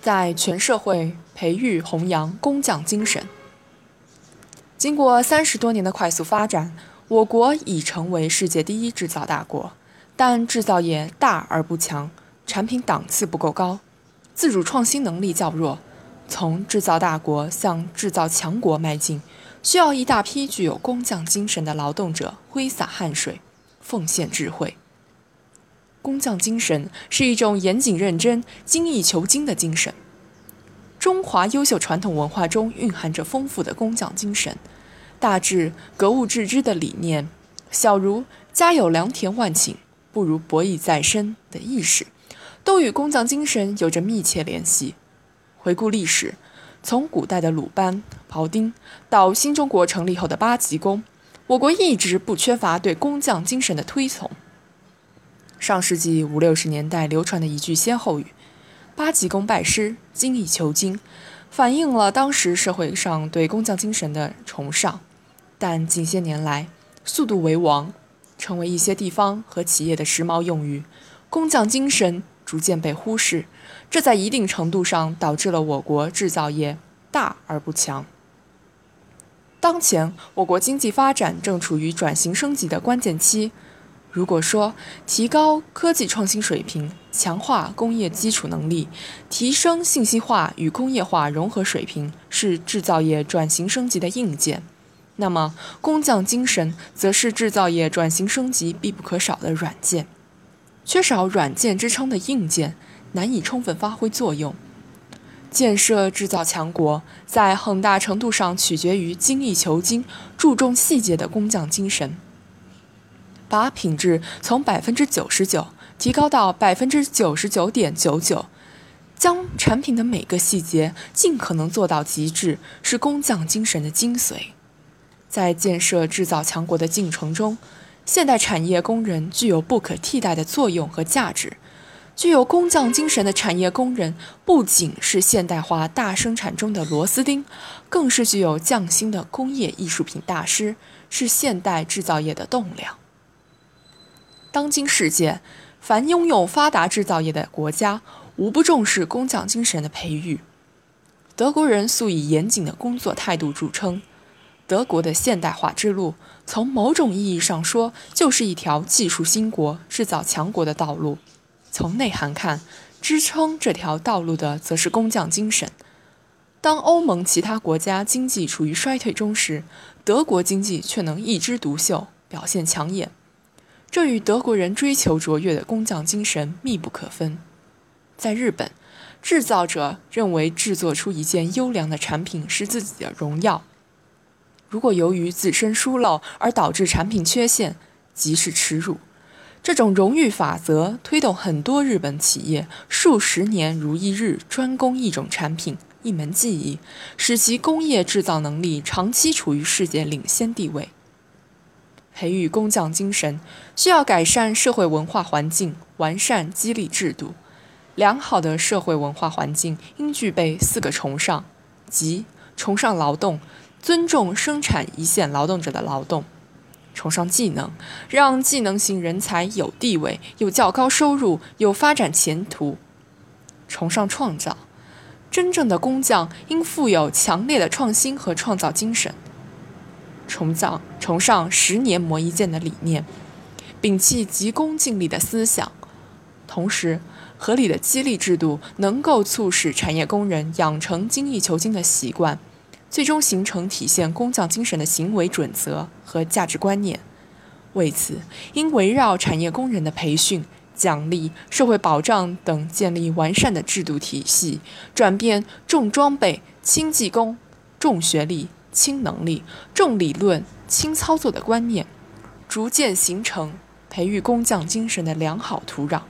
在全社会培育弘扬工匠精神。经过三十多年的快速发展，我国已成为世界第一制造大国，但制造业大而不强，产品档次不够高，自主创新能力较弱。从制造大国向制造强国迈进，需要一大批具有工匠精神的劳动者挥洒汗水，奉献智慧。工匠精神是一种严谨认真、精益求精的精神。中华优秀传统文化中蕴含着丰富的工匠精神，大至格物致知的理念，小如家有良田万顷，不如博弈在身的意识，都与工匠精神有着密切联系。回顾历史，从古代的鲁班、庖丁到新中国成立后的八极宫，我国一直不缺乏对工匠精神的推崇。上世纪五六十年代流传的一句歇后语：“八级工拜师，精益求精”，反映了当时社会上对工匠精神的崇尚。但近些年来，“速度为王”成为一些地方和企业的时髦用语，工匠精神逐渐被忽视，这在一定程度上导致了我国制造业大而不强。当前，我国经济发展正处于转型升级的关键期。如果说提高科技创新水平、强化工业基础能力、提升信息化与工业化融合水平是制造业转型升级的硬件，那么工匠精神则是制造业转型升级必不可少的软件。缺少软件支撑的硬件难以充分发挥作用。建设制造强国，在很大程度上取决于精益求精、注重细节的工匠精神。把品质从百分之九十九提高到百分之九十九点九九，将产品的每个细节尽可能做到极致，是工匠精神的精髓。在建设制造强国的进程中，现代产业工人具有不可替代的作用和价值。具有工匠精神的产业工人，不仅是现代化大生产中的螺丝钉，更是具有匠心的工业艺术品大师，是现代制造业的栋梁。当今世界，凡拥有发达制造业的国家，无不重视工匠精神的培育。德国人素以严谨的工作态度著称。德国的现代化之路，从某种意义上说，就是一条技术兴国、制造强国的道路。从内涵看，支撑这条道路的，则是工匠精神。当欧盟其他国家经济处于衰退中时，德国经济却能一枝独秀，表现抢眼。这与德国人追求卓越的工匠精神密不可分。在日本，制造者认为制作出一件优良的产品是自己的荣耀。如果由于自身疏漏而导致产品缺陷，即是耻辱。这种荣誉法则推动很多日本企业数十年如一日专攻一种产品、一门技艺，使其工业制造能力长期处于世界领先地位。培育工匠精神，需要改善社会文化环境，完善激励制度。良好的社会文化环境应具备四个崇尚，即崇尚劳动，尊重生产一线劳动者的劳动；崇尚技能，让技能型人才有地位、有较高收入、有发展前途；崇尚创造，真正的工匠应富有强烈的创新和创造精神。崇尚崇尚十年磨一剑的理念，摒弃急功近利的思想，同时，合理的激励制度能够促使产业工人养成精益求精的习惯，最终形成体现工匠精神的行为准则和价值观念。为此，应围绕产业工人的培训、奖励、社会保障等建立完善的制度体系，转变重装备、轻技工、重学历。轻能力、重理论、轻操作的观念，逐渐形成培育工匠精神的良好土壤。